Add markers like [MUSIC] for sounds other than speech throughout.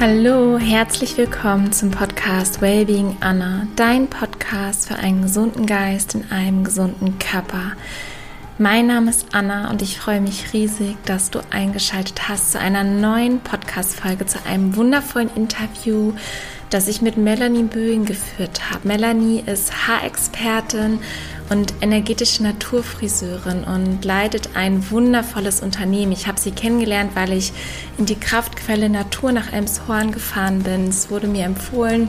Hallo, herzlich willkommen zum Podcast Wellbeing Anna, dein Podcast für einen gesunden Geist in einem gesunden Körper. Mein Name ist Anna und ich freue mich riesig, dass du eingeschaltet hast zu einer neuen Podcast-Folge, zu einem wundervollen Interview, das ich mit Melanie Böing geführt habe. Melanie ist Haarexpertin und energetische Naturfriseurin und leitet ein wundervolles Unternehmen. Ich habe sie kennengelernt, weil ich in die Kraftquelle Natur nach Elmshorn gefahren bin. Es wurde mir empfohlen,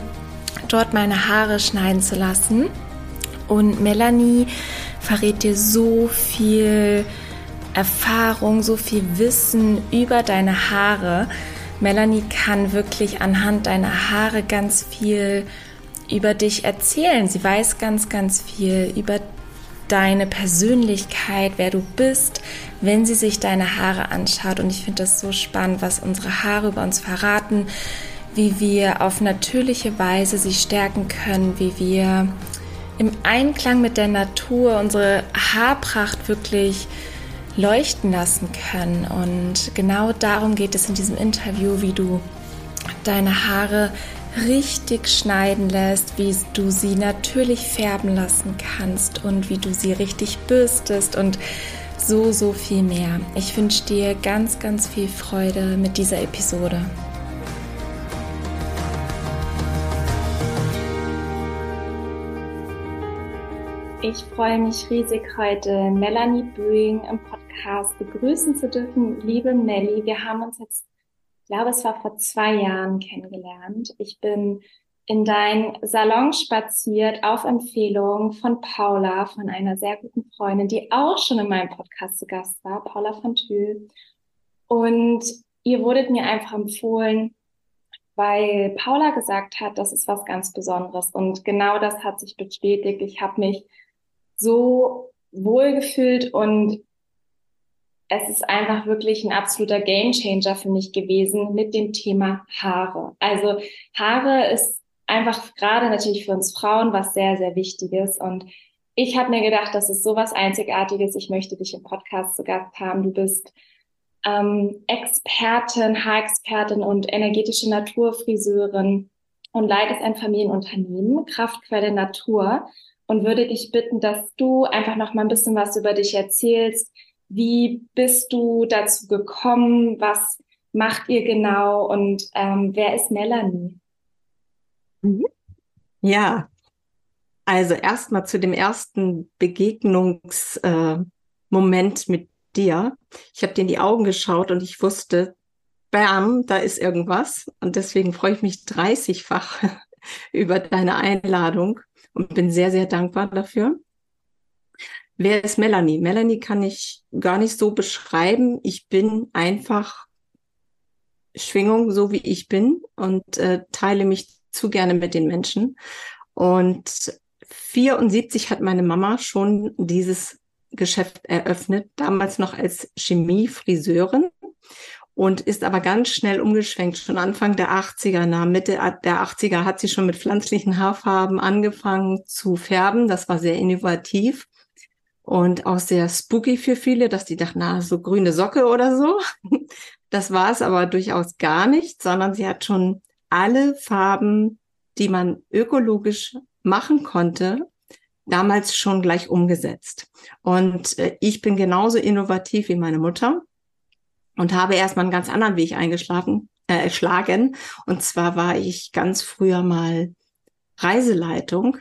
dort meine Haare schneiden zu lassen. Und Melanie verrät dir so viel Erfahrung, so viel Wissen über deine Haare. Melanie kann wirklich anhand deiner Haare ganz viel über dich erzählen. Sie weiß ganz, ganz viel über deine Persönlichkeit, wer du bist, wenn sie sich deine Haare anschaut. Und ich finde das so spannend, was unsere Haare über uns verraten, wie wir auf natürliche Weise sie stärken können, wie wir im Einklang mit der Natur unsere Haarpracht wirklich leuchten lassen können. Und genau darum geht es in diesem Interview, wie du deine Haare richtig schneiden lässt, wie du sie natürlich färben lassen kannst und wie du sie richtig bürstest und so, so viel mehr. Ich wünsche dir ganz, ganz viel Freude mit dieser Episode. Ich freue mich riesig, heute Melanie Böing im Podcast begrüßen zu dürfen. Liebe Melly, wir haben uns jetzt glaube, es war vor zwei Jahren kennengelernt. Ich bin in dein Salon spaziert auf Empfehlung von Paula, von einer sehr guten Freundin, die auch schon in meinem Podcast zu Gast war, Paula von Thül. Und ihr wurdet mir einfach empfohlen, weil Paula gesagt hat, das ist was ganz Besonderes. Und genau das hat sich bestätigt. Ich habe mich so wohl gefühlt und es ist einfach wirklich ein absoluter Gamechanger für mich gewesen mit dem Thema Haare. Also Haare ist einfach gerade natürlich für uns Frauen was sehr, sehr Wichtiges. Und ich habe mir gedacht, das ist sowas Einzigartiges. Ich möchte dich im Podcast zu Gast haben. Du bist ähm, Expertin, Haarexpertin und energetische Naturfriseurin und leitest ein Familienunternehmen, Kraftquelle Natur. Und würde dich bitten, dass du einfach noch mal ein bisschen was über dich erzählst, wie bist du dazu gekommen? Was macht ihr genau? Und ähm, wer ist Melanie? Mhm. Ja, also erstmal zu dem ersten Begegnungsmoment äh, mit dir. Ich habe dir in die Augen geschaut und ich wusste, bam, da ist irgendwas. Und deswegen freue ich mich 30-fach [LAUGHS] über deine Einladung und bin sehr, sehr dankbar dafür. Wer ist Melanie? Melanie kann ich gar nicht so beschreiben. Ich bin einfach Schwingung, so wie ich bin und äh, teile mich zu gerne mit den Menschen. Und 74 hat meine Mama schon dieses Geschäft eröffnet, damals noch als Chemiefriseurin und ist aber ganz schnell umgeschwenkt. Schon Anfang der 80er, na Mitte der 80er hat sie schon mit pflanzlichen Haarfarben angefangen zu färben. Das war sehr innovativ und auch sehr spooky für viele, dass die dachten, na, so grüne Socke oder so. [LAUGHS] Das war es aber durchaus gar nicht, sondern sie hat schon alle Farben, die man ökologisch machen konnte, damals schon gleich umgesetzt. Und äh, ich bin genauso innovativ wie meine Mutter und habe erstmal einen ganz anderen Weg eingeschlagen. Äh, erschlagen. Und zwar war ich ganz früher mal Reiseleitung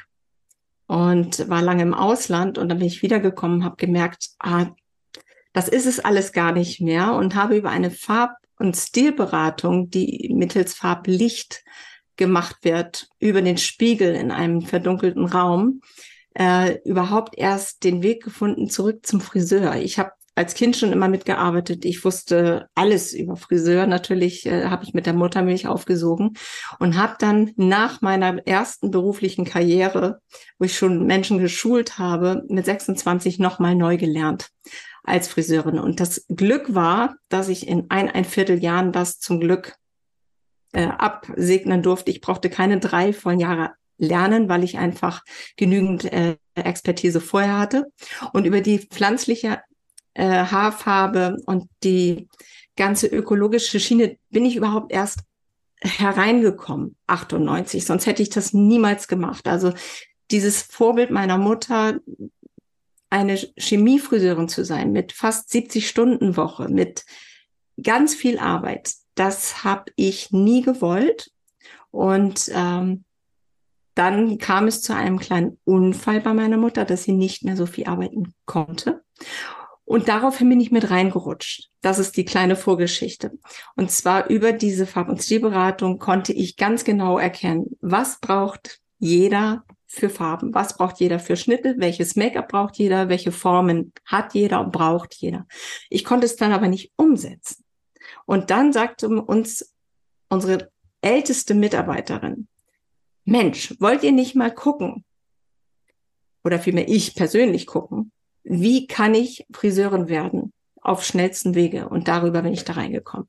und war lange im Ausland und dann bin ich wiedergekommen, habe gemerkt, ah, das ist es alles gar nicht mehr und habe über eine Farb- und Stilberatung, die mittels Farblicht gemacht wird, über den Spiegel in einem verdunkelten Raum, äh, überhaupt erst den Weg gefunden zurück zum Friseur. Ich habe als Kind schon immer mitgearbeitet. Ich wusste alles über Friseur. Natürlich äh, habe ich mit der Muttermilch aufgesogen und habe dann nach meiner ersten beruflichen Karriere, wo ich schon Menschen geschult habe, mit 26 nochmal neu gelernt als Friseurin. Und das Glück war, dass ich in ein, ein Vierteljahren das zum Glück äh, absegnen durfte. Ich brauchte keine drei vollen Jahre lernen, weil ich einfach genügend äh, Expertise vorher hatte. Und über die pflanzliche äh, Haarfarbe und die ganze ökologische Schiene bin ich überhaupt erst hereingekommen, 98, sonst hätte ich das niemals gemacht. Also dieses Vorbild meiner Mutter, eine Chemiefriseurin zu sein, mit fast 70 Stunden Woche, mit ganz viel Arbeit, das habe ich nie gewollt. Und ähm, dann kam es zu einem kleinen Unfall bei meiner Mutter, dass sie nicht mehr so viel arbeiten konnte. Und daraufhin bin ich mit reingerutscht. Das ist die kleine Vorgeschichte. Und zwar über diese Farb- und Stilberatung konnte ich ganz genau erkennen, was braucht jeder für Farben, was braucht jeder für Schnitte, welches Make-up braucht jeder, welche Formen hat jeder und braucht jeder. Ich konnte es dann aber nicht umsetzen. Und dann sagte uns unsere älteste Mitarbeiterin, Mensch, wollt ihr nicht mal gucken? Oder vielmehr ich persönlich gucken, wie kann ich Friseurin werden auf schnellsten Wege? Und darüber bin ich da reingekommen.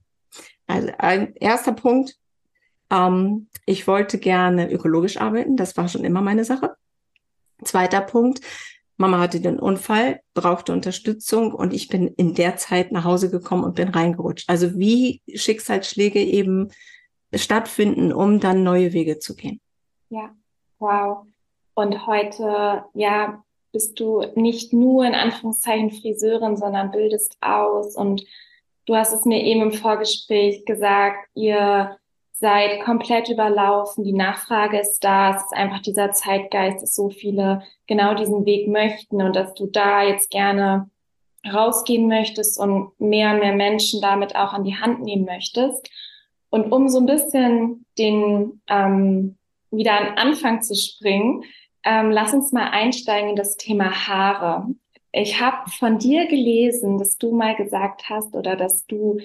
Also ein erster Punkt, ähm, ich wollte gerne ökologisch arbeiten, das war schon immer meine Sache. Zweiter Punkt, Mama hatte den Unfall, brauchte Unterstützung und ich bin in der Zeit nach Hause gekommen und bin reingerutscht. Also wie Schicksalsschläge eben stattfinden, um dann neue Wege zu gehen. Ja, wow. Und heute, ja, bist du nicht nur in Anführungszeichen Friseurin, sondern bildest aus. Und du hast es mir eben im Vorgespräch gesagt, ihr seid komplett überlaufen, die Nachfrage ist da, es ist einfach dieser Zeitgeist, dass so viele genau diesen Weg möchten und dass du da jetzt gerne rausgehen möchtest und mehr und mehr Menschen damit auch an die Hand nehmen möchtest. Und um so ein bisschen den ähm, wieder an Anfang zu springen, ähm, lass uns mal einsteigen in das Thema Haare. Ich habe von dir gelesen, dass du mal gesagt hast oder dass du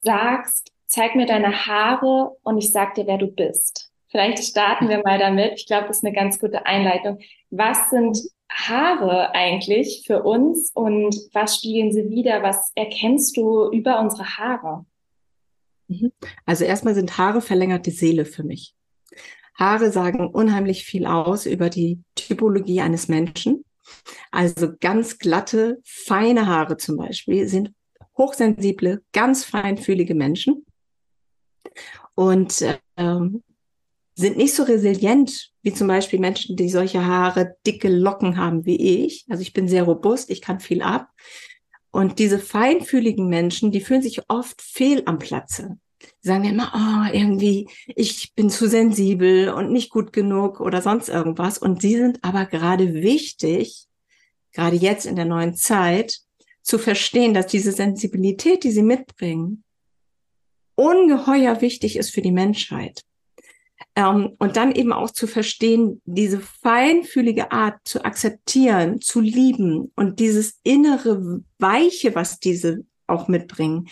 sagst, zeig mir deine Haare und ich sag dir, wer du bist. Vielleicht starten wir mal damit. Ich glaube, das ist eine ganz gute Einleitung. Was sind Haare eigentlich für uns und was spiegeln sie wieder? Was erkennst du über unsere Haare? Mhm. Also erstmal sind Haare verlängerte Seele für mich. Haare sagen unheimlich viel aus über die Typologie eines Menschen. Also ganz glatte, feine Haare zum Beispiel sind hochsensible, ganz feinfühlige Menschen und ähm, sind nicht so resilient wie zum Beispiel Menschen, die solche Haare, dicke Locken haben wie ich. Also ich bin sehr robust, ich kann viel ab. Und diese feinfühligen Menschen, die fühlen sich oft fehl am Platze sagen immer, oh, irgendwie, ich bin zu sensibel und nicht gut genug oder sonst irgendwas. Und sie sind aber gerade wichtig, gerade jetzt in der neuen Zeit, zu verstehen, dass diese Sensibilität, die sie mitbringen, ungeheuer wichtig ist für die Menschheit. Ähm, und dann eben auch zu verstehen, diese feinfühlige Art zu akzeptieren, zu lieben und dieses innere Weiche, was diese auch mitbringen,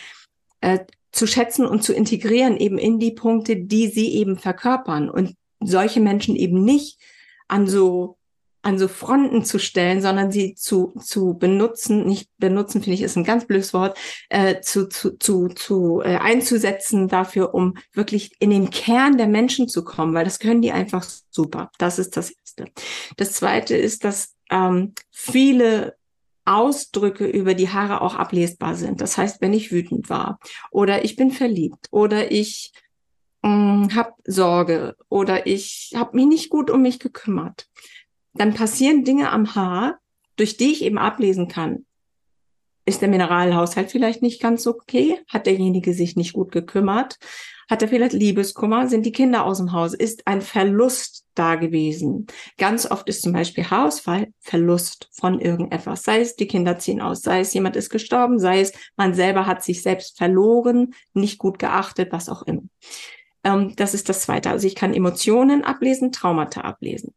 äh, zu schätzen und zu integrieren eben in die Punkte, die sie eben verkörpern und solche Menschen eben nicht an so an so Fronten zu stellen, sondern sie zu, zu benutzen, nicht benutzen, finde ich, ist ein ganz blödes Wort, äh, zu, zu, zu, zu äh, einzusetzen dafür, um wirklich in den Kern der Menschen zu kommen, weil das können die einfach super. Das ist das Erste. Das Zweite ist, dass ähm, viele Ausdrücke über die Haare auch ablesbar sind. Das heißt, wenn ich wütend war oder ich bin verliebt oder ich äh, habe Sorge oder ich habe mich nicht gut um mich gekümmert, dann passieren Dinge am Haar, durch die ich eben ablesen kann. Ist der Mineralhaushalt vielleicht nicht ganz okay? Hat derjenige sich nicht gut gekümmert? Hat er vielleicht Liebeskummer? Sind die Kinder aus dem Haus? Ist ein Verlust da gewesen? Ganz oft ist zum Beispiel Haarausfall Verlust von irgendetwas. Sei es die Kinder ziehen aus, sei es jemand ist gestorben, sei es man selber hat sich selbst verloren, nicht gut geachtet, was auch immer. Ähm, das ist das Zweite. Also ich kann Emotionen ablesen, Traumata ablesen.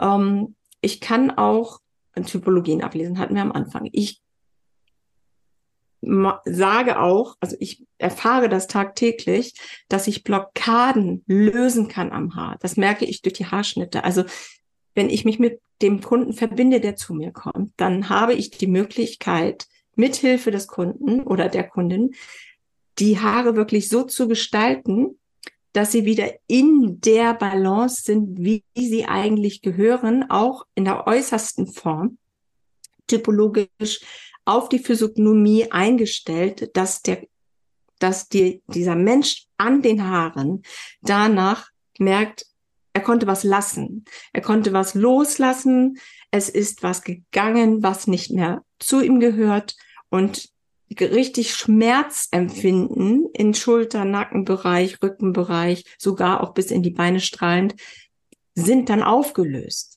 Ähm, ich kann auch Typologien ablesen, hatten wir am Anfang. Ich sage auch, also ich erfahre das tagtäglich, dass ich Blockaden lösen kann am Haar. Das merke ich durch die Haarschnitte. Also wenn ich mich mit dem Kunden verbinde, der zu mir kommt, dann habe ich die Möglichkeit, mithilfe des Kunden oder der Kundin, die Haare wirklich so zu gestalten, dass sie wieder in der Balance sind, wie sie eigentlich gehören, auch in der äußersten Form, typologisch auf die Physiognomie eingestellt, dass der dass die, dieser Mensch an den Haaren danach merkt, er konnte was lassen. Er konnte was loslassen. Es ist was gegangen, was nicht mehr zu ihm gehört und richtig Schmerz empfinden in Schulter, Nackenbereich, Rückenbereich, sogar auch bis in die Beine strahlend, sind dann aufgelöst.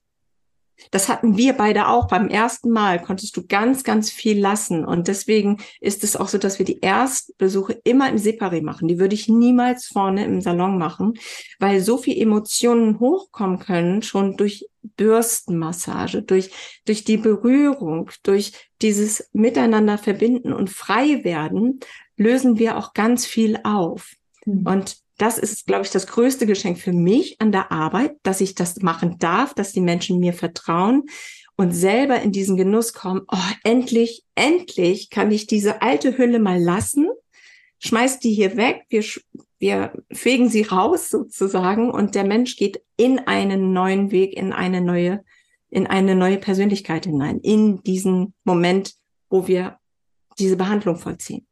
Das hatten wir beide auch. Beim ersten Mal konntest du ganz, ganz viel lassen. Und deswegen ist es auch so, dass wir die Erstbesuche immer im Separé machen. Die würde ich niemals vorne im Salon machen, weil so viel Emotionen hochkommen können, schon durch Bürstenmassage, durch, durch die Berührung, durch dieses Miteinander verbinden und frei werden, lösen wir auch ganz viel auf. Mhm. Und das ist, glaube ich, das größte Geschenk für mich an der Arbeit, dass ich das machen darf, dass die Menschen mir vertrauen und selber in diesen Genuss kommen. Oh, endlich, endlich kann ich diese alte Hülle mal lassen, schmeiß die hier weg, wir, wir fegen sie raus sozusagen und der Mensch geht in einen neuen Weg, in eine neue, in eine neue Persönlichkeit hinein, in diesen Moment, wo wir diese Behandlung vollziehen.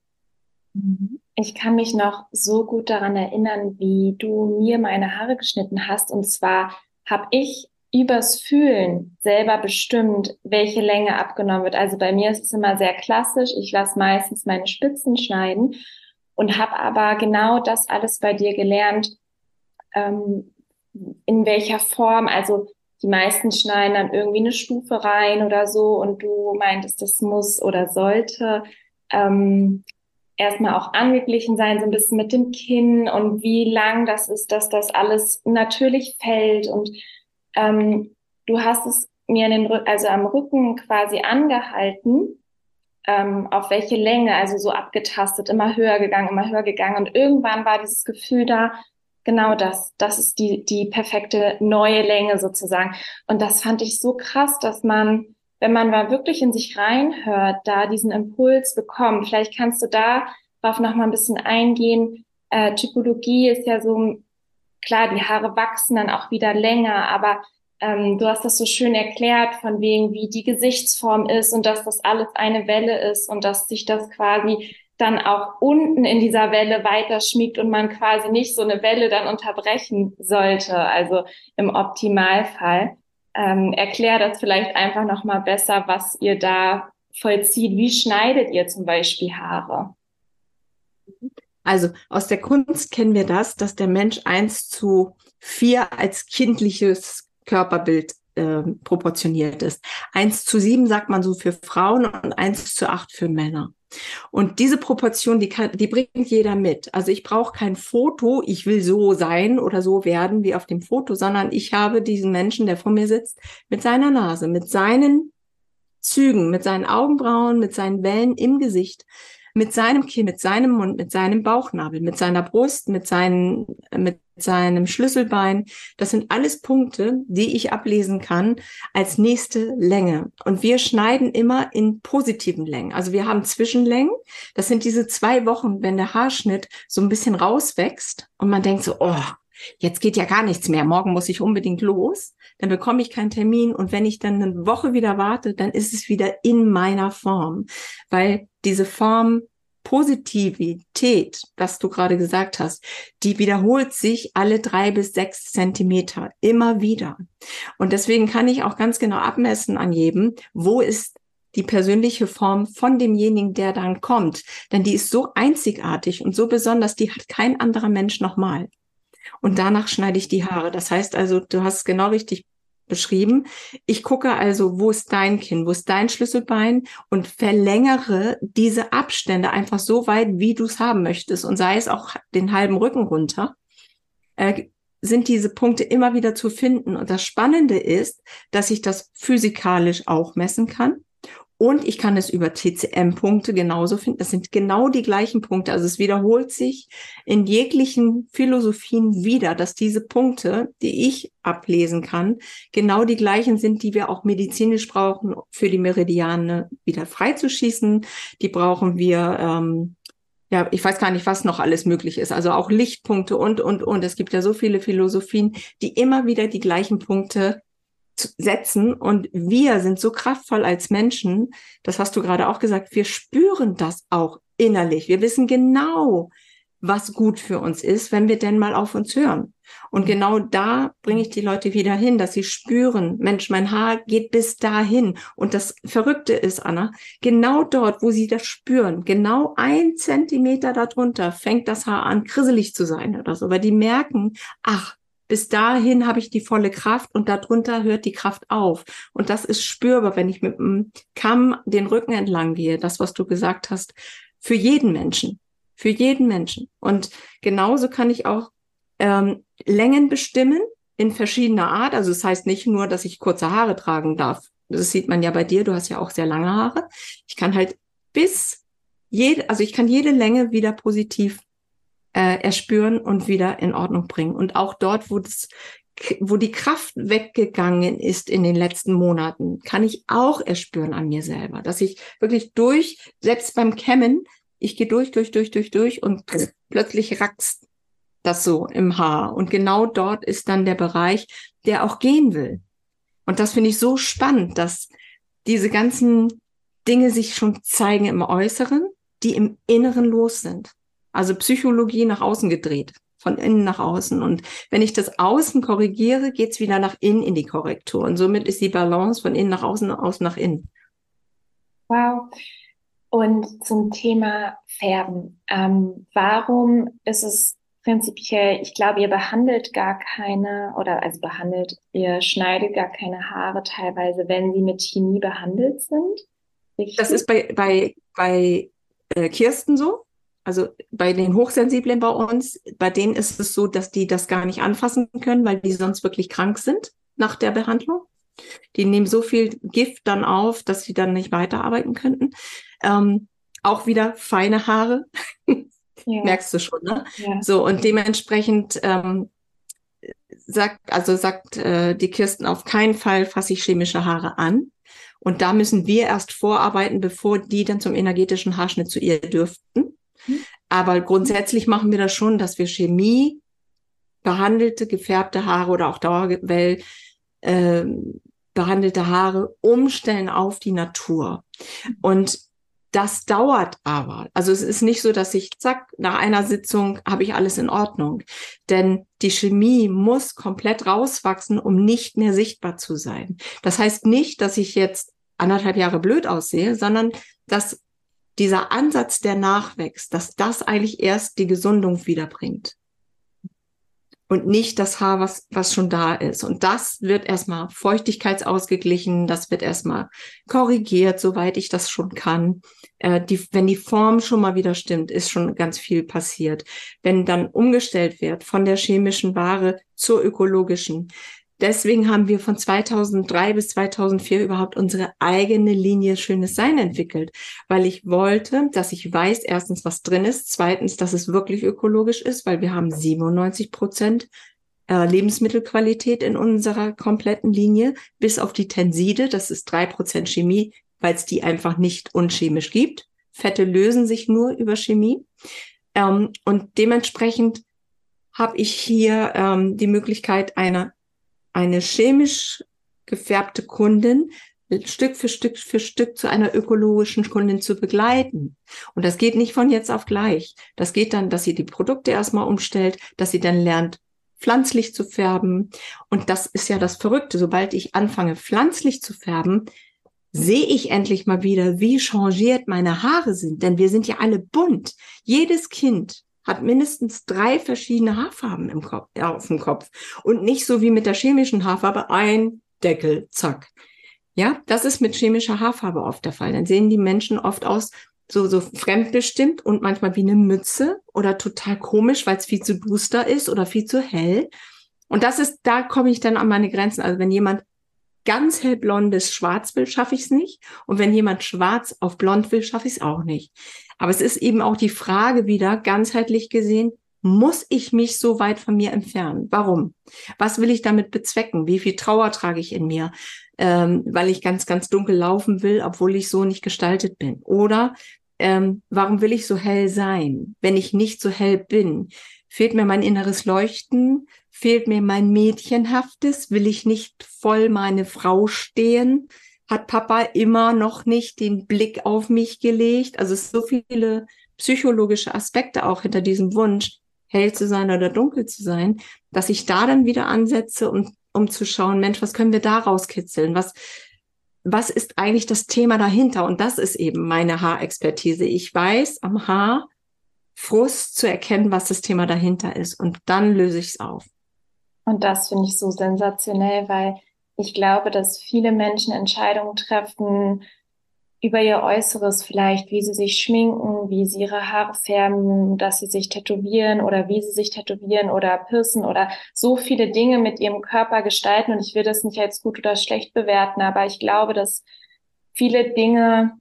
Mhm. Ich kann mich noch so gut daran erinnern, wie du mir meine Haare geschnitten hast. Und zwar habe ich übers Fühlen selber bestimmt, welche Länge abgenommen wird. Also bei mir ist es immer sehr klassisch. Ich lasse meistens meine Spitzen schneiden und habe aber genau das alles bei dir gelernt, ähm, in welcher Form. Also die meisten schneiden dann irgendwie eine Stufe rein oder so und du meintest, das muss oder sollte. Ähm, erstmal auch angeglichen sein, so ein bisschen mit dem Kinn und wie lang das ist, dass das alles natürlich fällt. Und ähm, du hast es mir in den, also am Rücken quasi angehalten, ähm, auf welche Länge, also so abgetastet, immer höher gegangen, immer höher gegangen. Und irgendwann war dieses Gefühl da, genau das, das ist die, die perfekte neue Länge sozusagen. Und das fand ich so krass, dass man wenn man mal wirklich in sich reinhört, da diesen Impuls bekommt. Vielleicht kannst du da drauf noch mal ein bisschen eingehen. Äh, Typologie ist ja so, klar, die Haare wachsen dann auch wieder länger, aber ähm, du hast das so schön erklärt, von wegen, wie die Gesichtsform ist und dass das alles eine Welle ist und dass sich das quasi dann auch unten in dieser Welle weiterschmiegt und man quasi nicht so eine Welle dann unterbrechen sollte, also im Optimalfall. Ähm, erklär das vielleicht einfach noch mal besser, was ihr da vollzieht. Wie schneidet ihr zum Beispiel Haare? Also aus der Kunst kennen wir das, dass der Mensch eins zu vier als kindliches Körperbild äh, proportioniert ist. Eins zu sieben sagt man so für Frauen und eins zu acht für Männer. Und diese Proportion, die, kann, die bringt jeder mit. Also ich brauche kein Foto, ich will so sein oder so werden wie auf dem Foto, sondern ich habe diesen Menschen, der vor mir sitzt, mit seiner Nase, mit seinen Zügen, mit seinen Augenbrauen, mit seinen Wellen im Gesicht, mit seinem Kinn, mit seinem Mund, mit seinem Bauchnabel, mit seiner Brust, mit seinen, mit seinem Schlüsselbein. Das sind alles Punkte, die ich ablesen kann als nächste Länge. Und wir schneiden immer in positiven Längen. Also wir haben Zwischenlängen. Das sind diese zwei Wochen, wenn der Haarschnitt so ein bisschen rauswächst und man denkt so, oh, jetzt geht ja gar nichts mehr. Morgen muss ich unbedingt los. Dann bekomme ich keinen Termin. Und wenn ich dann eine Woche wieder warte, dann ist es wieder in meiner Form, weil diese Form Positivität, was du gerade gesagt hast, die wiederholt sich alle drei bis sechs Zentimeter immer wieder. Und deswegen kann ich auch ganz genau abmessen an jedem, wo ist die persönliche Form von demjenigen, der dann kommt. Denn die ist so einzigartig und so besonders, die hat kein anderer Mensch nochmal. Und danach schneide ich die Haare. Das heißt also, du hast genau richtig beschrieben. Ich gucke also, wo ist dein Kinn, wo ist dein Schlüsselbein und verlängere diese Abstände einfach so weit, wie du es haben möchtest und sei es auch den halben Rücken runter. Äh, sind diese Punkte immer wieder zu finden. Und das Spannende ist, dass ich das physikalisch auch messen kann. Und ich kann es über TCM-Punkte genauso finden. Das sind genau die gleichen Punkte. Also es wiederholt sich in jeglichen Philosophien wieder, dass diese Punkte, die ich ablesen kann, genau die gleichen sind, die wir auch medizinisch brauchen, für die Meridiane wieder freizuschießen. Die brauchen wir, ähm, ja, ich weiß gar nicht, was noch alles möglich ist. Also auch Lichtpunkte und, und, und. Es gibt ja so viele Philosophien, die immer wieder die gleichen Punkte setzen. Und wir sind so kraftvoll als Menschen, das hast du gerade auch gesagt, wir spüren das auch innerlich. Wir wissen genau, was gut für uns ist, wenn wir denn mal auf uns hören. Und genau da bringe ich die Leute wieder hin, dass sie spüren, Mensch, mein Haar geht bis dahin. Und das Verrückte ist, Anna, genau dort, wo sie das spüren, genau ein Zentimeter darunter fängt das Haar an, krisselig zu sein oder so, weil die merken, ach, bis dahin habe ich die volle Kraft und darunter hört die Kraft auf. Und das ist spürbar, wenn ich mit dem Kamm den Rücken entlang gehe, das, was du gesagt hast, für jeden Menschen. Für jeden Menschen. Und genauso kann ich auch ähm, Längen bestimmen in verschiedener Art. Also das heißt nicht nur, dass ich kurze Haare tragen darf. Das sieht man ja bei dir. Du hast ja auch sehr lange Haare. Ich kann halt bis jede, also ich kann jede Länge wieder positiv äh, erspüren und wieder in Ordnung bringen. Und auch dort, wo das wo die Kraft weggegangen ist in den letzten Monaten, kann ich auch erspüren an mir selber, dass ich wirklich durch, selbst beim Kämmen, ich gehe durch, durch, durch, durch, durch und plötzlich rackst das so im Haar. Und genau dort ist dann der Bereich, der auch gehen will. Und das finde ich so spannend, dass diese ganzen Dinge sich schon zeigen im Äußeren, die im Inneren los sind. Also Psychologie nach außen gedreht, von innen nach außen. Und wenn ich das Außen korrigiere, geht's wieder nach innen in die Korrektur. Und somit ist die Balance von innen nach außen, außen nach innen. Wow. Und zum Thema Färben. Ähm, warum ist es prinzipiell, ich glaube, ihr behandelt gar keine, oder also behandelt, ihr schneidet gar keine Haare teilweise, wenn sie mit Chemie behandelt sind? Richtig? Das ist bei, bei, bei äh, Kirsten so. Also bei den Hochsensiblen bei uns, bei denen ist es so, dass die das gar nicht anfassen können, weil die sonst wirklich krank sind nach der Behandlung. Die nehmen so viel Gift dann auf, dass sie dann nicht weiterarbeiten könnten. Ähm, auch wieder feine Haare. [LAUGHS] Ja. Merkst du schon, ne? Ja. So, und dementsprechend ähm, sagt, also sagt äh, die Kirsten auf keinen Fall fasse ich chemische Haare an. Und da müssen wir erst vorarbeiten, bevor die dann zum energetischen Haarschnitt zu ihr dürften. Mhm. Aber grundsätzlich machen wir das schon, dass wir Chemie behandelte, gefärbte Haare oder auch Dauerwell äh, behandelte Haare umstellen auf die Natur. Und das dauert aber. Also es ist nicht so, dass ich, zack, nach einer Sitzung habe ich alles in Ordnung. Denn die Chemie muss komplett rauswachsen, um nicht mehr sichtbar zu sein. Das heißt nicht, dass ich jetzt anderthalb Jahre blöd aussehe, sondern dass dieser Ansatz, der nachwächst, dass das eigentlich erst die Gesundung wiederbringt und nicht das Haar, was, was schon da ist. Und das wird erstmal feuchtigkeitsausgeglichen, das wird erstmal korrigiert, soweit ich das schon kann. Äh, die, wenn die Form schon mal wieder stimmt, ist schon ganz viel passiert. Wenn dann umgestellt wird von der chemischen Ware zur ökologischen, deswegen haben wir von 2003 bis 2004 überhaupt unsere eigene Linie Schönes Sein entwickelt, weil ich wollte, dass ich weiß, erstens, was drin ist, zweitens, dass es wirklich ökologisch ist, weil wir haben 97 Prozent äh, Lebensmittelqualität in unserer kompletten Linie, bis auf die Tenside, das ist drei Prozent Chemie, weil es die einfach nicht unchemisch gibt. Fette lösen sich nur über Chemie. Ähm, und dementsprechend habe ich hier ähm, die Möglichkeit einer eine chemisch gefärbte Kundin Stück für Stück für Stück zu einer ökologischen Kundin zu begleiten. Und das geht nicht von jetzt auf gleich. Das geht dann, dass sie die Produkte erstmal umstellt, dass sie dann lernt, pflanzlich zu färben. Und das ist ja das Verrückte. Sobald ich anfange, pflanzlich zu färben, sehe ich endlich mal wieder, wie changiert meine Haare sind. Denn wir sind ja alle bunt. Jedes Kind hat mindestens drei verschiedene Haarfarben im Kopf, ja, auf dem Kopf. Und nicht so wie mit der chemischen Haarfarbe ein Deckel, zack. Ja, das ist mit chemischer Haarfarbe oft der Fall. Dann sehen die Menschen oft aus so, so fremdbestimmt und manchmal wie eine Mütze oder total komisch, weil es viel zu duster ist oder viel zu hell. Und das ist, da komme ich dann an meine Grenzen. Also wenn jemand ganz hellblondes Schwarz will, schaffe ich es nicht. Und wenn jemand schwarz auf blond will, schaffe ich es auch nicht. Aber es ist eben auch die Frage wieder, ganzheitlich gesehen, muss ich mich so weit von mir entfernen? Warum? Was will ich damit bezwecken? Wie viel Trauer trage ich in mir? Ähm, weil ich ganz, ganz dunkel laufen will, obwohl ich so nicht gestaltet bin. Oder ähm, warum will ich so hell sein, wenn ich nicht so hell bin? Fehlt mir mein inneres Leuchten? Fehlt mir mein Mädchenhaftes? Will ich nicht voll meine Frau stehen? Hat Papa immer noch nicht den Blick auf mich gelegt? Also so viele psychologische Aspekte auch hinter diesem Wunsch, hell zu sein oder dunkel zu sein, dass ich da dann wieder ansetze, um, um zu schauen, Mensch, was können wir da rauskitzeln? Was, was ist eigentlich das Thema dahinter? Und das ist eben meine Haarexpertise. Ich weiß am Haar Frust zu erkennen, was das Thema dahinter ist. Und dann löse ich es auf. Und das finde ich so sensationell, weil ich glaube, dass viele Menschen Entscheidungen treffen über ihr Äußeres vielleicht, wie sie sich schminken, wie sie ihre Haare färben, dass sie sich tätowieren oder wie sie sich tätowieren oder piercen oder so viele Dinge mit ihrem Körper gestalten. Und ich will das nicht als gut oder schlecht bewerten, aber ich glaube, dass viele Dinge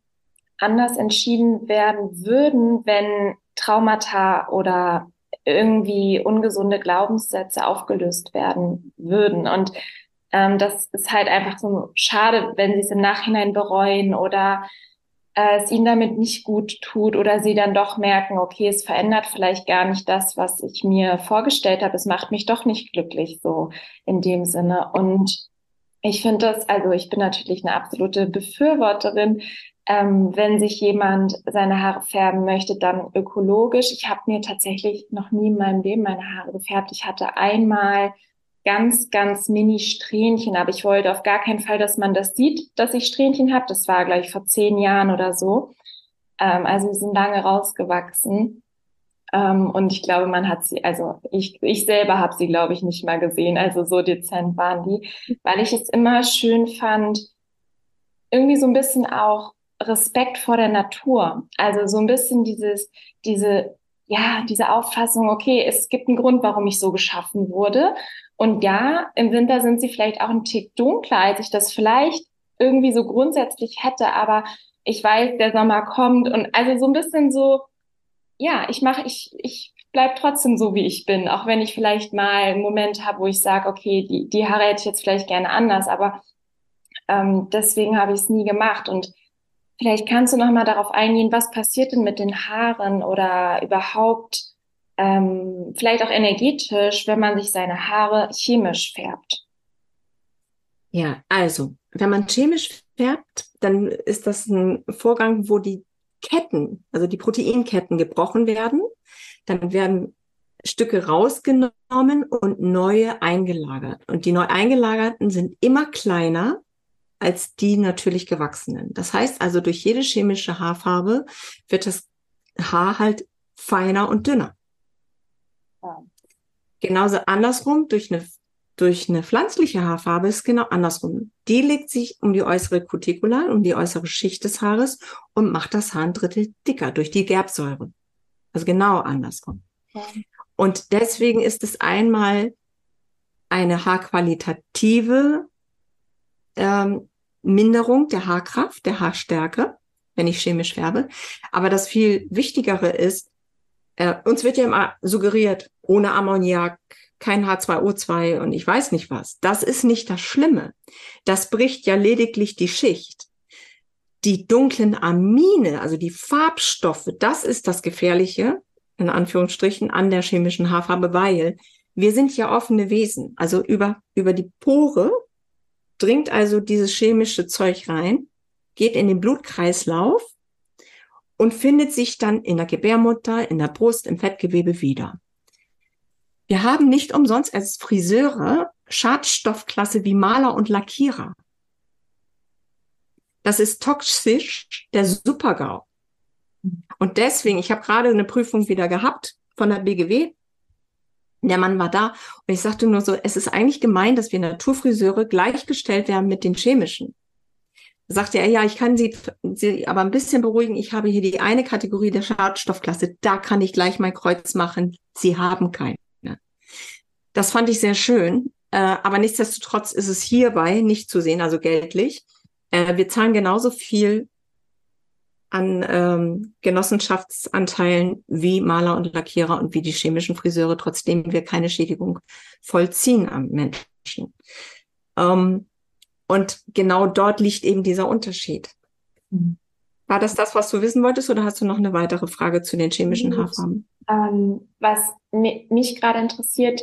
anders entschieden werden würden, wenn Traumata oder irgendwie ungesunde Glaubenssätze aufgelöst werden würden. Und ähm, das ist halt einfach so schade, wenn sie es im Nachhinein bereuen oder äh, es ihnen damit nicht gut tut oder sie dann doch merken, okay, es verändert vielleicht gar nicht das, was ich mir vorgestellt habe. Es macht mich doch nicht glücklich so in dem Sinne. Und ich finde das, also ich bin natürlich eine absolute Befürworterin, ähm, wenn sich jemand seine Haare färben möchte, dann ökologisch. Ich habe mir tatsächlich noch nie in meinem Leben meine Haare gefärbt. Ich hatte einmal ganz, ganz mini Strähnchen, aber ich wollte auf gar keinen Fall, dass man das sieht, dass ich Strähnchen habe. Das war, glaube ich, vor zehn Jahren oder so. Ähm, also sie sind lange rausgewachsen. Ähm, und ich glaube, man hat sie, also ich, ich selber habe sie, glaube ich, nicht mal gesehen. Also so dezent waren die, weil ich es immer schön fand, irgendwie so ein bisschen auch Respekt vor der Natur. Also so ein bisschen dieses, diese, ja, diese Auffassung, okay, es gibt einen Grund, warum ich so geschaffen wurde. Und ja, im Winter sind sie vielleicht auch ein Tick dunkler, als ich das vielleicht irgendwie so grundsätzlich hätte, aber ich weiß, der Sommer kommt. Und also so ein bisschen so, ja, ich mache, ich, ich bleib trotzdem so, wie ich bin, auch wenn ich vielleicht mal einen Moment habe, wo ich sage, okay, die, die Haare hätte ich jetzt vielleicht gerne anders, aber ähm, deswegen habe ich es nie gemacht. Und Vielleicht kannst du noch mal darauf eingehen, was passiert denn mit den Haaren oder überhaupt ähm, vielleicht auch energetisch, wenn man sich seine Haare chemisch färbt? Ja, also, wenn man chemisch färbt, dann ist das ein Vorgang, wo die Ketten, also die Proteinketten gebrochen werden. Dann werden Stücke rausgenommen und neue eingelagert. Und die neu eingelagerten sind immer kleiner als die natürlich gewachsenen. Das heißt also, durch jede chemische Haarfarbe wird das Haar halt feiner und dünner. Ja. Genauso andersrum, durch eine, durch eine pflanzliche Haarfarbe ist genau andersrum. Die legt sich um die äußere Cuticula, um die äußere Schicht des Haares und macht das Haar ein Drittel dicker durch die Gerbsäure. Also genau andersrum. Ja. Und deswegen ist es einmal eine haarqualitative ähm, Minderung der Haarkraft, der Haarstärke, wenn ich chemisch färbe. Aber das viel Wichtigere ist, äh, uns wird ja immer suggeriert, ohne Ammoniak, kein H2O2 und ich weiß nicht was. Das ist nicht das Schlimme. Das bricht ja lediglich die Schicht. Die dunklen Amine, also die Farbstoffe, das ist das Gefährliche, in Anführungsstrichen, an der chemischen Haarfarbe, weil wir sind ja offene Wesen. Also über, über die Pore dringt also dieses chemische Zeug rein, geht in den Blutkreislauf und findet sich dann in der Gebärmutter, in der Brust, im Fettgewebe wieder. Wir haben nicht umsonst als Friseure Schadstoffklasse wie Maler und Lackierer. Das ist toxisch, der Supergau. Und deswegen, ich habe gerade eine Prüfung wieder gehabt von der BGW der Mann war da und ich sagte nur so, es ist eigentlich gemein, dass wir Naturfriseure gleichgestellt werden mit den chemischen. Da sagte er, ja, ich kann Sie, Sie aber ein bisschen beruhigen. Ich habe hier die eine Kategorie der Schadstoffklasse. Da kann ich gleich mein Kreuz machen. Sie haben keine. Das fand ich sehr schön. Äh, aber nichtsdestotrotz ist es hierbei nicht zu sehen, also geldlich. Äh, wir zahlen genauso viel an ähm, Genossenschaftsanteilen wie Maler und Lackierer und wie die chemischen Friseure, trotzdem wir keine Schädigung vollziehen am Menschen. Ähm, und genau dort liegt eben dieser Unterschied. Mhm. War das das, was du wissen wolltest, oder hast du noch eine weitere Frage zu den chemischen Haarfarben? Ähm, was mich gerade interessiert,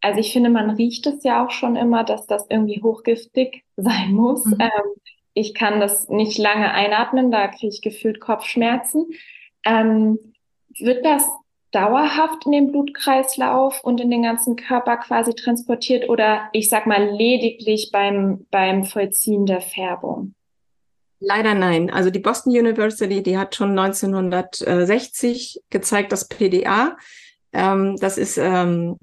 also ich finde, man riecht es ja auch schon immer, dass das irgendwie hochgiftig [LAUGHS] sein muss. Mhm. Ähm, ich kann das nicht lange einatmen, da kriege ich gefühlt Kopfschmerzen. Ähm, wird das dauerhaft in den Blutkreislauf und in den ganzen Körper quasi transportiert oder ich sag mal lediglich beim, beim Vollziehen der Färbung? Leider nein. Also die Boston University, die hat schon 1960 gezeigt, dass PDA, ähm, das ist ähm,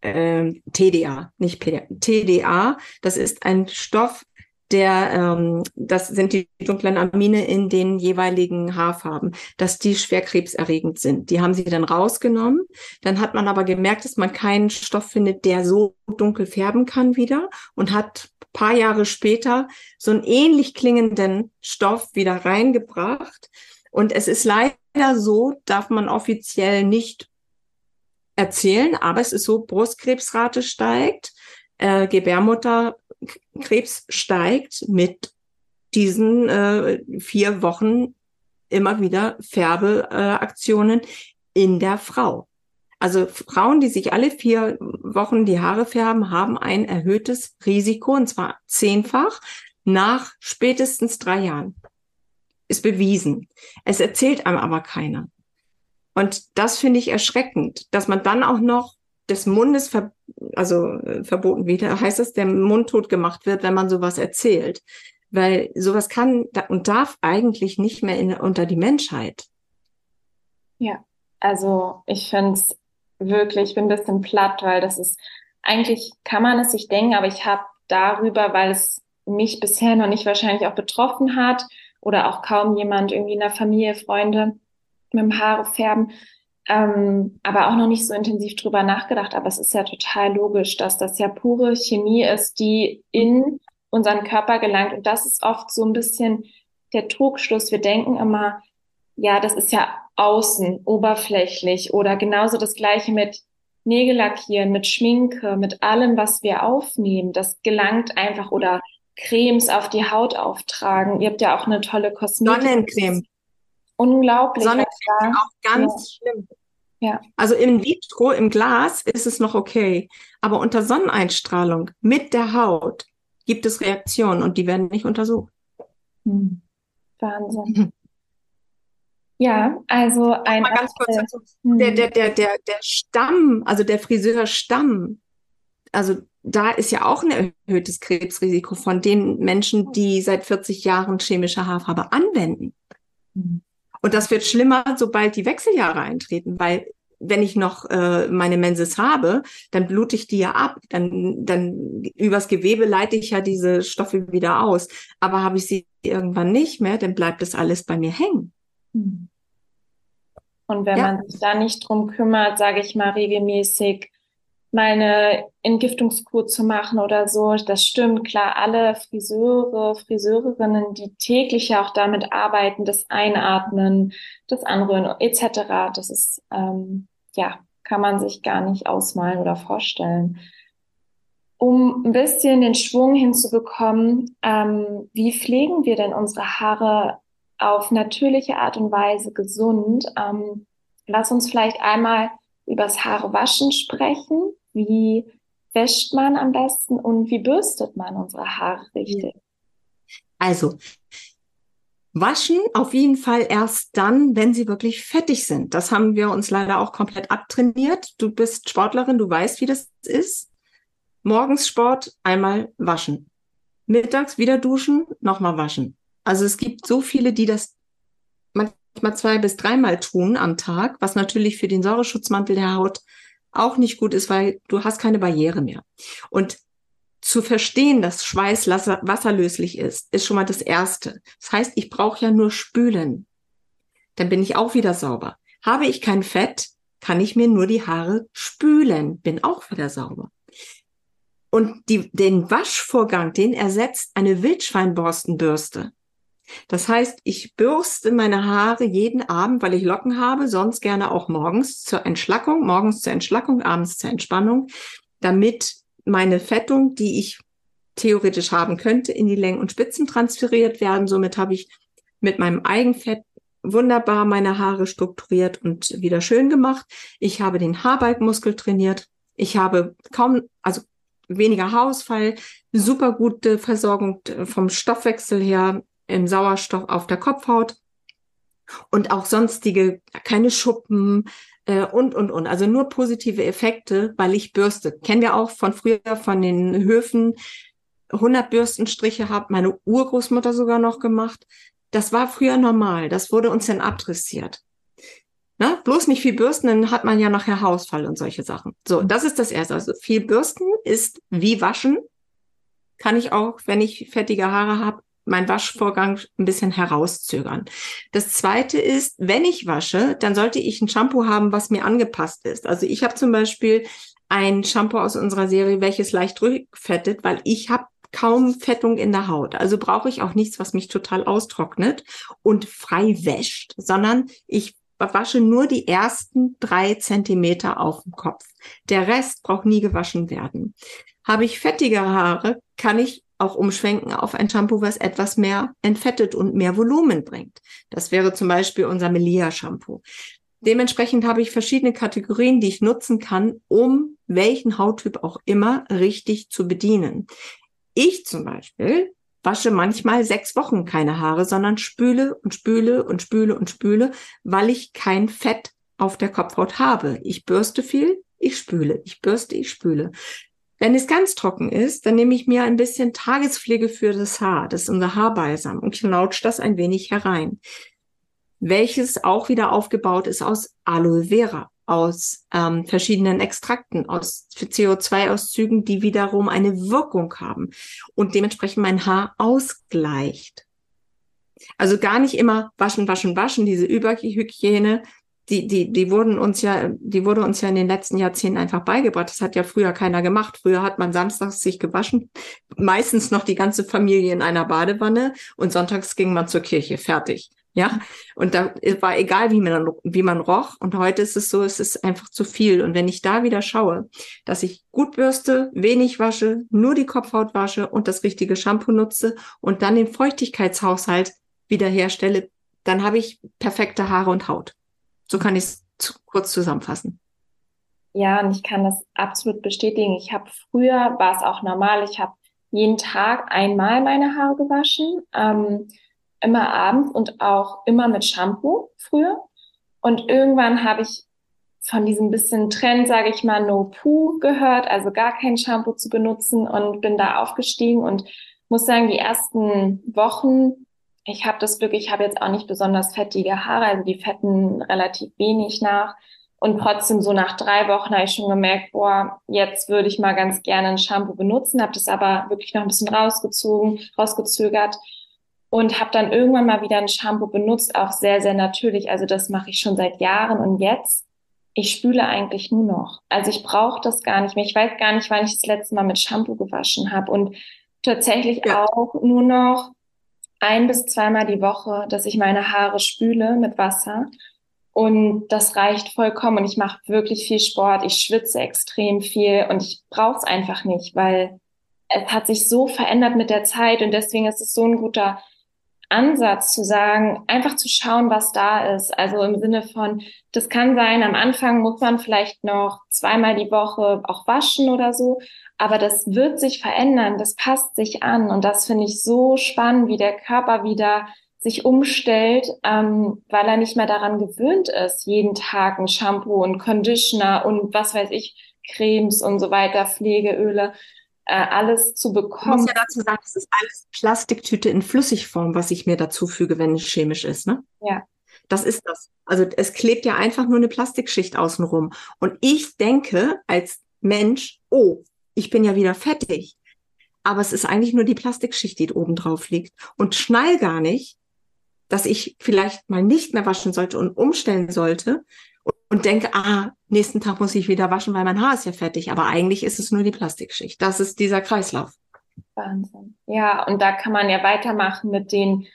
äh, TDA, nicht PDA, TDA, das ist ein Stoff, der, ähm, das sind die dunklen Amine in den jeweiligen Haarfarben, dass die schwerkrebserregend sind. Die haben sie dann rausgenommen. Dann hat man aber gemerkt, dass man keinen Stoff findet, der so dunkel färben kann wieder und hat paar Jahre später so einen ähnlich klingenden Stoff wieder reingebracht. Und es ist leider so, darf man offiziell nicht erzählen, aber es ist so, Brustkrebsrate steigt, äh, Gebärmutterkrebs steigt mit diesen äh, vier Wochen immer wieder Färbeaktionen äh, in der Frau. Also Frauen, die sich alle vier Wochen die Haare färben, haben ein erhöhtes Risiko, und zwar zehnfach, nach spätestens drei Jahren. Ist bewiesen. Es erzählt einem aber keiner. Und das finde ich erschreckend, dass man dann auch noch des Mundes, ver also äh, verboten, wie heißt das, der Mund tot gemacht wird, wenn man sowas erzählt. Weil sowas kann und darf eigentlich nicht mehr in, unter die Menschheit. Ja, also ich finde es wirklich, ich bin ein bisschen platt, weil das ist, eigentlich kann man es sich denken, aber ich habe darüber, weil es mich bisher noch nicht wahrscheinlich auch betroffen hat oder auch kaum jemand irgendwie in der Familie, Freunde mit dem Haare färben, ähm, aber auch noch nicht so intensiv drüber nachgedacht. Aber es ist ja total logisch, dass das ja pure Chemie ist, die in unseren Körper gelangt. Und das ist oft so ein bisschen der Trugschluss. Wir denken immer, ja, das ist ja außen, oberflächlich oder genauso das gleiche mit Nägel lackieren, mit Schminke, mit allem, was wir aufnehmen. Das gelangt einfach oder Cremes auf die Haut auftragen. Ihr habt ja auch eine tolle Kosmetik. Sonnencreme. Unglaublich. Sonnencreme auch ganz ja. schlimm. Ja. Also in vitro, im Glas ist es noch okay. Aber unter Sonneneinstrahlung mit der Haut gibt es Reaktionen und die werden nicht untersucht. Hm. Wahnsinn. Ja, also ein. Mal ganz kurz dazu. Der, der, der, der, der Stamm, also der Friseurstamm, also da ist ja auch ein erhöhtes Krebsrisiko von den Menschen, die seit 40 Jahren chemische Haarfarbe anwenden. Und das wird schlimmer, sobald die Wechseljahre eintreten, weil wenn ich noch äh, meine Menses habe, dann blute ich die ja ab, dann, dann übers Gewebe leite ich ja diese Stoffe wieder aus. Aber habe ich sie irgendwann nicht mehr, dann bleibt das alles bei mir hängen. Mhm. Und wenn ja. man sich da nicht drum kümmert, sage ich mal regelmäßig mal eine Entgiftungskur zu machen oder so, das stimmt klar. Alle Friseure, Friseurinnen, die täglich ja auch damit arbeiten, das Einatmen, das Anrühren etc., das ist ähm, ja kann man sich gar nicht ausmalen oder vorstellen. Um ein bisschen den Schwung hinzubekommen, ähm, wie pflegen wir denn unsere Haare auf natürliche Art und Weise gesund. Ähm, lass uns vielleicht einmal übers Haare waschen sprechen. Wie wäscht man am besten und wie bürstet man unsere Haare richtig? Also, waschen auf jeden Fall erst dann, wenn sie wirklich fettig sind. Das haben wir uns leider auch komplett abtrainiert. Du bist Sportlerin, du weißt, wie das ist. Morgens Sport, einmal waschen. Mittags wieder duschen, nochmal waschen. Also es gibt so viele, die das manchmal zwei bis dreimal tun am Tag, was natürlich für den Säureschutzmantel der Haut auch nicht gut ist, weil du hast keine Barriere mehr. Und zu verstehen, dass Schweiß wasserlöslich ist, ist schon mal das Erste. Das heißt, ich brauche ja nur spülen. Dann bin ich auch wieder sauber. Habe ich kein Fett, kann ich mir nur die Haare spülen, bin auch wieder sauber. Und die, den Waschvorgang, den ersetzt eine Wildschweinborstenbürste. Das heißt, ich bürste meine Haare jeden Abend, weil ich Locken habe, sonst gerne auch morgens zur Entschlackung, morgens zur Entschlackung, abends zur Entspannung, damit meine Fettung, die ich theoretisch haben könnte, in die Längen und Spitzen transferiert werden. Somit habe ich mit meinem Eigenfett wunderbar meine Haare strukturiert und wieder schön gemacht. Ich habe den Haarbalkmuskel trainiert. Ich habe kaum, also weniger Haarausfall, super gute Versorgung vom Stoffwechsel her, im Sauerstoff auf der Kopfhaut. Und auch sonstige, keine Schuppen äh, und, und, und. Also nur positive Effekte, weil ich bürste. Kennen wir auch von früher von den Höfen. 100 Bürstenstriche hat meine Urgroßmutter sogar noch gemacht. Das war früher normal. Das wurde uns dann adressiert. Ne? Bloß nicht viel Bürsten, dann hat man ja nachher Hausfall und solche Sachen. So, das ist das Erste. Also viel Bürsten ist wie Waschen. Kann ich auch, wenn ich fettige Haare habe, mein Waschvorgang ein bisschen herauszögern. Das zweite ist, wenn ich wasche, dann sollte ich ein Shampoo haben, was mir angepasst ist. Also ich habe zum Beispiel ein Shampoo aus unserer Serie, welches leicht rückfettet, weil ich habe kaum Fettung in der Haut. Also brauche ich auch nichts, was mich total austrocknet und frei wäscht, sondern ich wasche nur die ersten drei Zentimeter auf dem Kopf. Der Rest braucht nie gewaschen werden. Habe ich fettige Haare, kann ich auch umschwenken auf ein Shampoo, was etwas mehr entfettet und mehr Volumen bringt. Das wäre zum Beispiel unser Melia Shampoo. Dementsprechend habe ich verschiedene Kategorien, die ich nutzen kann, um welchen Hauttyp auch immer richtig zu bedienen. Ich zum Beispiel wasche manchmal sechs Wochen keine Haare, sondern spüle und spüle und spüle und spüle, weil ich kein Fett auf der Kopfhaut habe. Ich bürste viel, ich spüle, ich bürste, ich spüle. Wenn es ganz trocken ist, dann nehme ich mir ein bisschen Tagespflege für das Haar. Das ist unser Haarbalsam und knautsche das ein wenig herein. Welches auch wieder aufgebaut ist aus Aloe Vera, aus ähm, verschiedenen Extrakten, aus CO2-Auszügen, die wiederum eine Wirkung haben und dementsprechend mein Haar ausgleicht. Also gar nicht immer waschen, waschen, waschen, diese Überhygiene, die, die, die wurden uns ja, die wurde uns ja in den letzten Jahrzehnten einfach beigebracht. Das hat ja früher keiner gemacht. Früher hat man samstags sich gewaschen, meistens noch die ganze Familie in einer Badewanne und sonntags ging man zur Kirche. Fertig. Ja, und da war egal, wie man, wie man roch. Und heute ist es so, es ist einfach zu viel. Und wenn ich da wieder schaue, dass ich gut bürste, wenig wasche, nur die Kopfhaut wasche und das richtige Shampoo nutze und dann den Feuchtigkeitshaushalt wiederherstelle, dann habe ich perfekte Haare und Haut. So kann ich es zu, kurz zusammenfassen. Ja, und ich kann das absolut bestätigen. Ich habe früher, war es auch normal, ich habe jeden Tag einmal meine Haare gewaschen, ähm, immer abends und auch immer mit Shampoo früher. Und irgendwann habe ich von diesem bisschen Trend, sage ich mal, No Poo gehört, also gar kein Shampoo zu benutzen und bin da aufgestiegen und muss sagen, die ersten Wochen ich habe das Glück, ich habe jetzt auch nicht besonders fettige Haare, also die fetten relativ wenig nach. Und trotzdem so nach drei Wochen habe ich schon gemerkt, boah, jetzt würde ich mal ganz gerne ein Shampoo benutzen, habe das aber wirklich noch ein bisschen rausgezogen, rausgezögert und habe dann irgendwann mal wieder ein Shampoo benutzt, auch sehr, sehr natürlich. Also das mache ich schon seit Jahren und jetzt, ich spüle eigentlich nur noch. Also ich brauche das gar nicht mehr. Ich weiß gar nicht, wann ich das letzte Mal mit Shampoo gewaschen habe und tatsächlich ja. auch nur noch ein bis zweimal die Woche, dass ich meine Haare spüle mit Wasser. Und das reicht vollkommen. Und ich mache wirklich viel Sport. Ich schwitze extrem viel und ich brauche es einfach nicht, weil es hat sich so verändert mit der Zeit und deswegen ist es so ein guter Ansatz zu sagen, einfach zu schauen, was da ist. Also im Sinne von, das kann sein, am Anfang muss man vielleicht noch zweimal die Woche auch waschen oder so, aber das wird sich verändern, das passt sich an und das finde ich so spannend, wie der Körper wieder sich umstellt, ähm, weil er nicht mehr daran gewöhnt ist, jeden Tag ein Shampoo und Conditioner und was weiß ich, Cremes und so weiter, Pflegeöle äh, alles zu bekommen. Ich muss ja dazu sagen, es ist alles Plastiktüte in Flüssigform, was ich mir dazu füge, wenn es chemisch ist, ne? Ja. Das ist das. Also es klebt ja einfach nur eine Plastikschicht außenrum. Und ich denke als Mensch, oh, ich bin ja wieder fettig. Aber es ist eigentlich nur die Plastikschicht, die oben drauf liegt. Und schnall gar nicht, dass ich vielleicht mal nicht mehr waschen sollte und umstellen sollte, und denke, ah, nächsten Tag muss ich wieder waschen, weil mein Haar ist ja fertig. Aber eigentlich ist es nur die Plastikschicht. Das ist dieser Kreislauf. Wahnsinn. Ja, und da kann man ja weitermachen mit den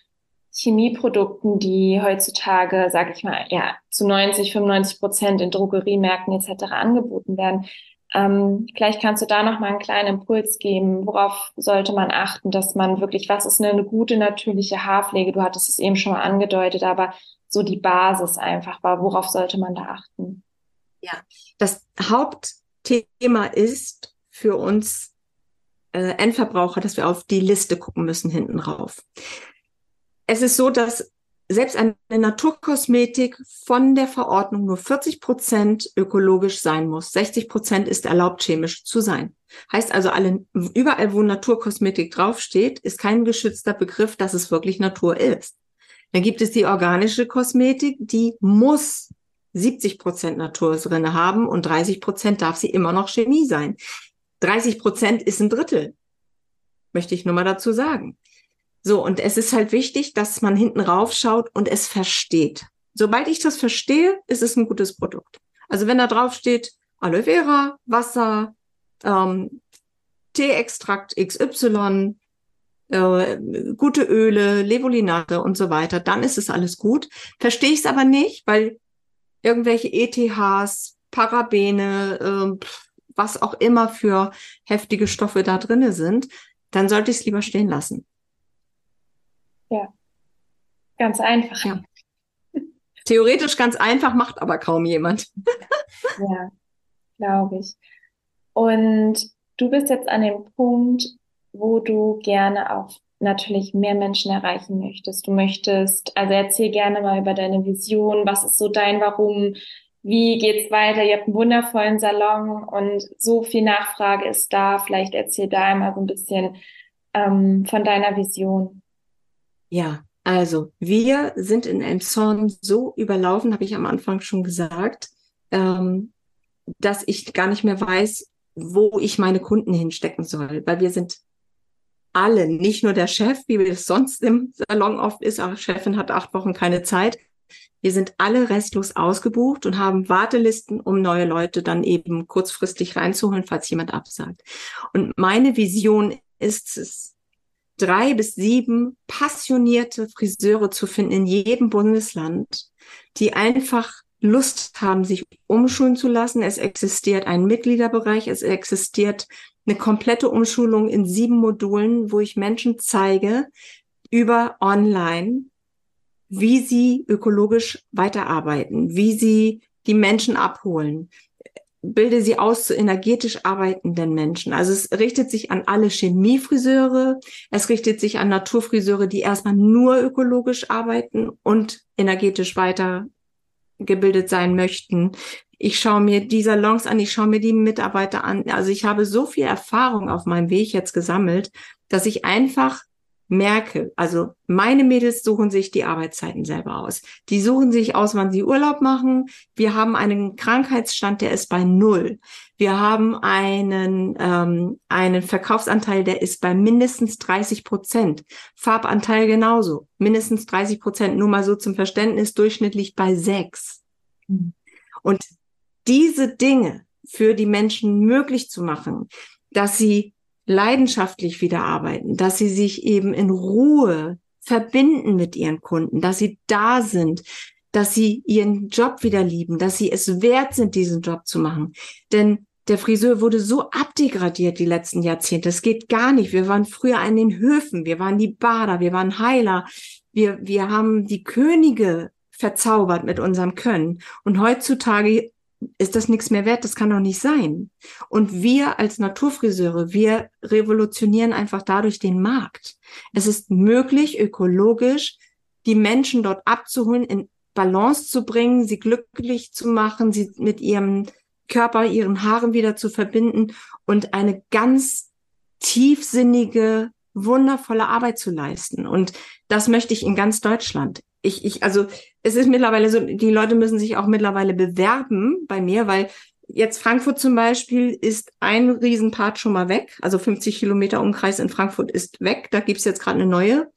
Chemieprodukten, die heutzutage, sage ich mal, ja, zu 90, 95 Prozent in Drogeriemärkten etc. angeboten werden. Ähm, vielleicht kannst du da noch mal einen kleinen Impuls geben. Worauf sollte man achten, dass man wirklich, was ist eine gute natürliche Haarpflege? Du hattest es eben schon mal angedeutet, aber so die Basis einfach war. Worauf sollte man da achten? Ja, das Hauptthema ist für uns äh, Endverbraucher, dass wir auf die Liste gucken müssen hinten rauf. Es ist so, dass selbst eine Naturkosmetik von der Verordnung nur 40 Prozent ökologisch sein muss. 60 Prozent ist erlaubt, chemisch zu sein. Heißt also, alle, überall, wo Naturkosmetik draufsteht, ist kein geschützter Begriff, dass es wirklich Natur ist. Dann gibt es die organische Kosmetik, die muss 70 Prozent Natur drin haben und 30 Prozent darf sie immer noch Chemie sein. 30 Prozent ist ein Drittel. Möchte ich nur mal dazu sagen. So, und es ist halt wichtig, dass man hinten rauf schaut und es versteht. Sobald ich das verstehe, ist es ein gutes Produkt. Also wenn da drauf steht Aloe Vera, Wasser, ähm, Teeextrakt XY, äh, gute Öle, Levulinate und so weiter, dann ist es alles gut. Verstehe ich es aber nicht, weil irgendwelche ETHs, Parabene, äh, was auch immer für heftige Stoffe da drinne sind, dann sollte ich es lieber stehen lassen. Ja, ganz einfach. Ja. Theoretisch ganz einfach, macht aber kaum jemand. [LAUGHS] ja, glaube ich. Und du bist jetzt an dem Punkt, wo du gerne auch natürlich mehr Menschen erreichen möchtest. Du möchtest, also erzähl gerne mal über deine Vision. Was ist so dein Warum? Wie geht's weiter? Ihr habt einen wundervollen Salon und so viel Nachfrage ist da. Vielleicht erzähl da einmal so ein bisschen ähm, von deiner Vision. Ja, also wir sind in Elmshorn so überlaufen, habe ich am Anfang schon gesagt, ähm, dass ich gar nicht mehr weiß, wo ich meine Kunden hinstecken soll, weil wir sind alle, nicht nur der Chef, wie es sonst im Salon oft ist, aber Chefin hat acht Wochen keine Zeit. Wir sind alle restlos ausgebucht und haben Wartelisten, um neue Leute dann eben kurzfristig reinzuholen, falls jemand absagt. Und meine Vision ist es, drei bis sieben passionierte Friseure zu finden in jedem Bundesland, die einfach Lust haben, sich umschulen zu lassen. Es existiert ein Mitgliederbereich, es existiert eine komplette Umschulung in sieben Modulen, wo ich Menschen zeige über online, wie sie ökologisch weiterarbeiten, wie sie die Menschen abholen, bilde sie aus zu energetisch arbeitenden Menschen. Also es richtet sich an alle Chemiefriseure, es richtet sich an Naturfriseure, die erstmal nur ökologisch arbeiten und energetisch weitergebildet sein möchten. Ich schaue mir die Salons an, ich schaue mir die Mitarbeiter an. Also ich habe so viel Erfahrung auf meinem Weg jetzt gesammelt, dass ich einfach merke, also meine Mädels suchen sich die Arbeitszeiten selber aus. Die suchen sich aus, wann sie Urlaub machen. Wir haben einen Krankheitsstand, der ist bei null. Wir haben einen, ähm, einen Verkaufsanteil, der ist bei mindestens 30 Prozent. Farbanteil genauso, mindestens 30 Prozent. Nur mal so zum Verständnis, durchschnittlich bei sechs. Mhm. Und diese Dinge für die Menschen möglich zu machen, dass sie leidenschaftlich wieder arbeiten, dass sie sich eben in Ruhe verbinden mit ihren Kunden, dass sie da sind, dass sie ihren Job wieder lieben, dass sie es wert sind, diesen Job zu machen. Denn der Friseur wurde so abdegradiert die letzten Jahrzehnte. Es geht gar nicht. Wir waren früher an den Höfen, wir waren die Bader, wir waren Heiler, wir, wir haben die Könige verzaubert mit unserem Können. Und heutzutage ist das nichts mehr wert, das kann doch nicht sein. Und wir als Naturfriseure, wir revolutionieren einfach dadurch den Markt. Es ist möglich, ökologisch die Menschen dort abzuholen, in Balance zu bringen, sie glücklich zu machen, sie mit ihrem Körper, ihren Haaren wieder zu verbinden und eine ganz tiefsinnige, wundervolle Arbeit zu leisten. Und das möchte ich in ganz Deutschland ich, ich, also es ist mittlerweile so, die Leute müssen sich auch mittlerweile bewerben bei mir, weil jetzt Frankfurt zum Beispiel ist ein Riesenpart schon mal weg. Also 50 Kilometer Umkreis in Frankfurt ist weg. Da gibt's jetzt gerade eine neue,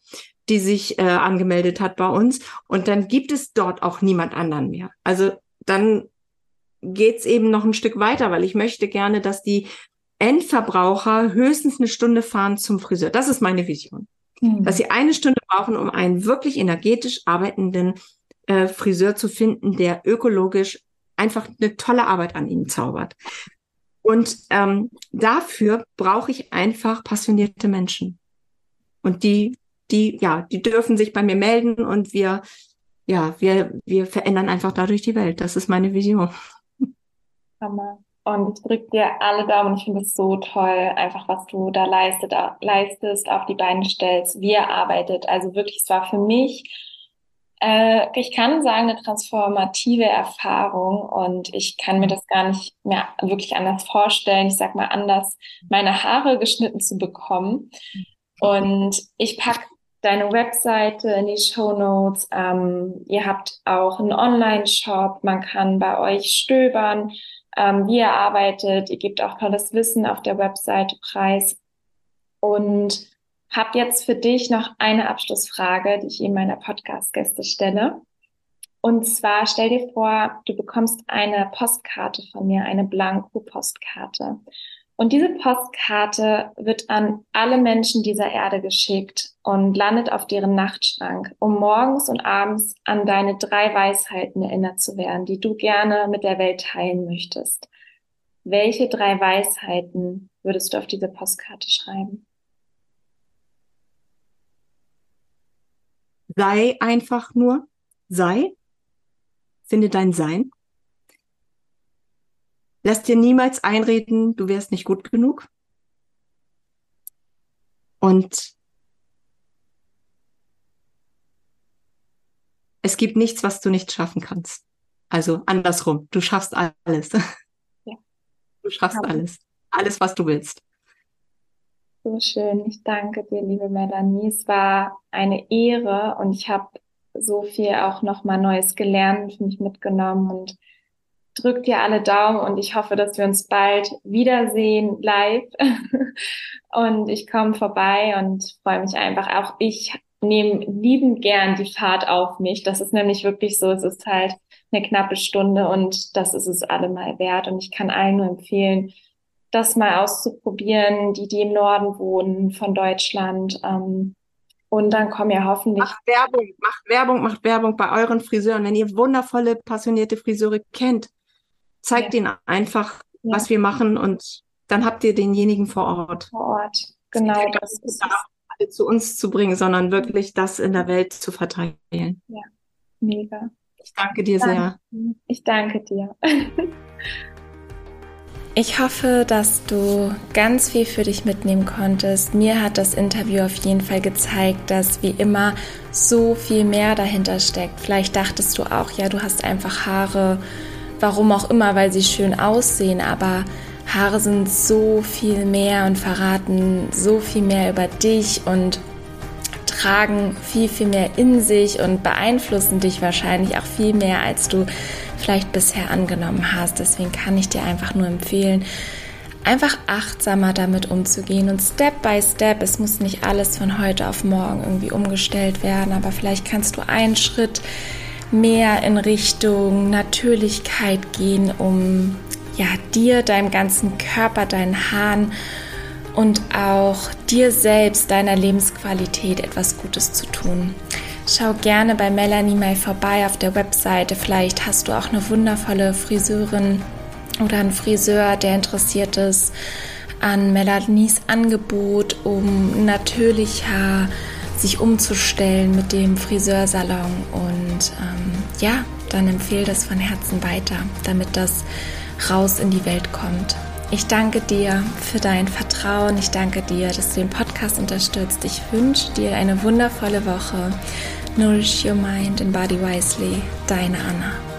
die sich äh, angemeldet hat bei uns. Und dann gibt es dort auch niemand anderen mehr. Also dann geht's eben noch ein Stück weiter, weil ich möchte gerne, dass die Endverbraucher höchstens eine Stunde fahren zum Friseur. Das ist meine Vision. Mhm. Dass sie eine Stunde brauchen, um einen wirklich energetisch arbeitenden äh, Friseur zu finden, der ökologisch einfach eine tolle Arbeit an ihnen zaubert. Und ähm, dafür brauche ich einfach passionierte Menschen. Und die, die, ja, die dürfen sich bei mir melden und wir, ja, wir, wir verändern einfach dadurch die Welt. Das ist meine Vision. Hammer. Und ich drücke dir alle Daumen. Ich finde es so toll, einfach was du da leistet, leistest, auf die Beine stellst, wie er arbeitet. Also wirklich, es war für mich Äh, ich kann sagen, eine transformative Erfahrung und ich kann mir das gar nicht mehr wirklich anders vorstellen. Ich sag mal anders, meine Haare geschnitten zu bekommen. Und ich packe deine Webseite in die Show Notes. Ähm, ihr habt auch einen Online-Shop. Man kann bei euch stöbern, ähm, wie ihr arbeitet. Ihr gebt auch tolles Wissen auf der Webseite preis. Und habe jetzt für dich noch eine Abschlussfrage, die ich in meiner Podcast-Gäste stelle. Und zwar stell dir vor, du bekommst eine Postkarte von mir, eine Blanko-Postkarte. Und diese Postkarte wird an alle Menschen dieser Erde geschickt und landet auf deren Nachtschrank, um morgens und abends an deine drei Weisheiten erinnert zu werden, die du gerne mit der Welt teilen möchtest. Welche drei Weisheiten würdest du auf diese Postkarte schreiben? Sei einfach nur, sei, finde dein Sein. Lass dir niemals einreden, du wärst nicht gut genug. Und es gibt nichts, was du nicht schaffen kannst. Also andersrum, du schaffst alles. Ja. Du schaffst ja. alles. Alles, was du willst. So schön. Ich danke dir, liebe Melanie. Es war eine Ehre und ich habe so viel auch nochmal Neues gelernt, für mich mitgenommen und drück dir alle Daumen und ich hoffe, dass wir uns bald wiedersehen live. [LAUGHS] und ich komme vorbei und freue mich einfach. Auch ich nehme liebend gern die Fahrt auf mich. Das ist nämlich wirklich so. Es ist halt eine knappe Stunde und das ist es allemal wert. Und ich kann allen nur empfehlen, das mal auszuprobieren, die, die im Norden wohnen von Deutschland. Ähm, und dann kommen ja hoffentlich. Macht Werbung, macht Werbung, macht Werbung bei euren Friseuren. Wenn ihr wundervolle, passionierte Friseure kennt, zeigt ja. ihnen einfach, ja. was wir machen und dann habt ihr denjenigen vor Ort. Vor Ort, genau. Das ist alle zu uns zu bringen, sondern wirklich das in der Welt zu verteilen. Ja, mega. Ich danke dir sehr. Ich danke dir. [LAUGHS] Ich hoffe, dass du ganz viel für dich mitnehmen konntest. Mir hat das Interview auf jeden Fall gezeigt, dass wie immer so viel mehr dahinter steckt. Vielleicht dachtest du auch, ja, du hast einfach Haare, warum auch immer, weil sie schön aussehen, aber Haare sind so viel mehr und verraten so viel mehr über dich und tragen viel, viel mehr in sich und beeinflussen dich wahrscheinlich auch viel mehr, als du vielleicht bisher angenommen hast. Deswegen kann ich dir einfach nur empfehlen, einfach achtsamer damit umzugehen und Step by Step, es muss nicht alles von heute auf morgen irgendwie umgestellt werden, aber vielleicht kannst du einen Schritt mehr in Richtung Natürlichkeit gehen, um ja dir, deinem ganzen Körper, deinen Haaren und auch dir selbst, deiner Lebensqualität etwas Gutes zu tun. Schau gerne bei Melanie mal vorbei auf der Webseite. Vielleicht hast du auch eine wundervolle Friseurin oder einen Friseur, der interessiert ist an Melanies Angebot, um natürlicher sich umzustellen mit dem Friseursalon. Und ähm, ja, dann empfehle das von Herzen weiter, damit das raus in die Welt kommt. Ich danke dir für dein Vertrauen. Ich danke dir, dass du den Podcast unterstützt. Ich wünsche dir eine wundervolle Woche. Nourish your mind and body wisely. Deine Anna.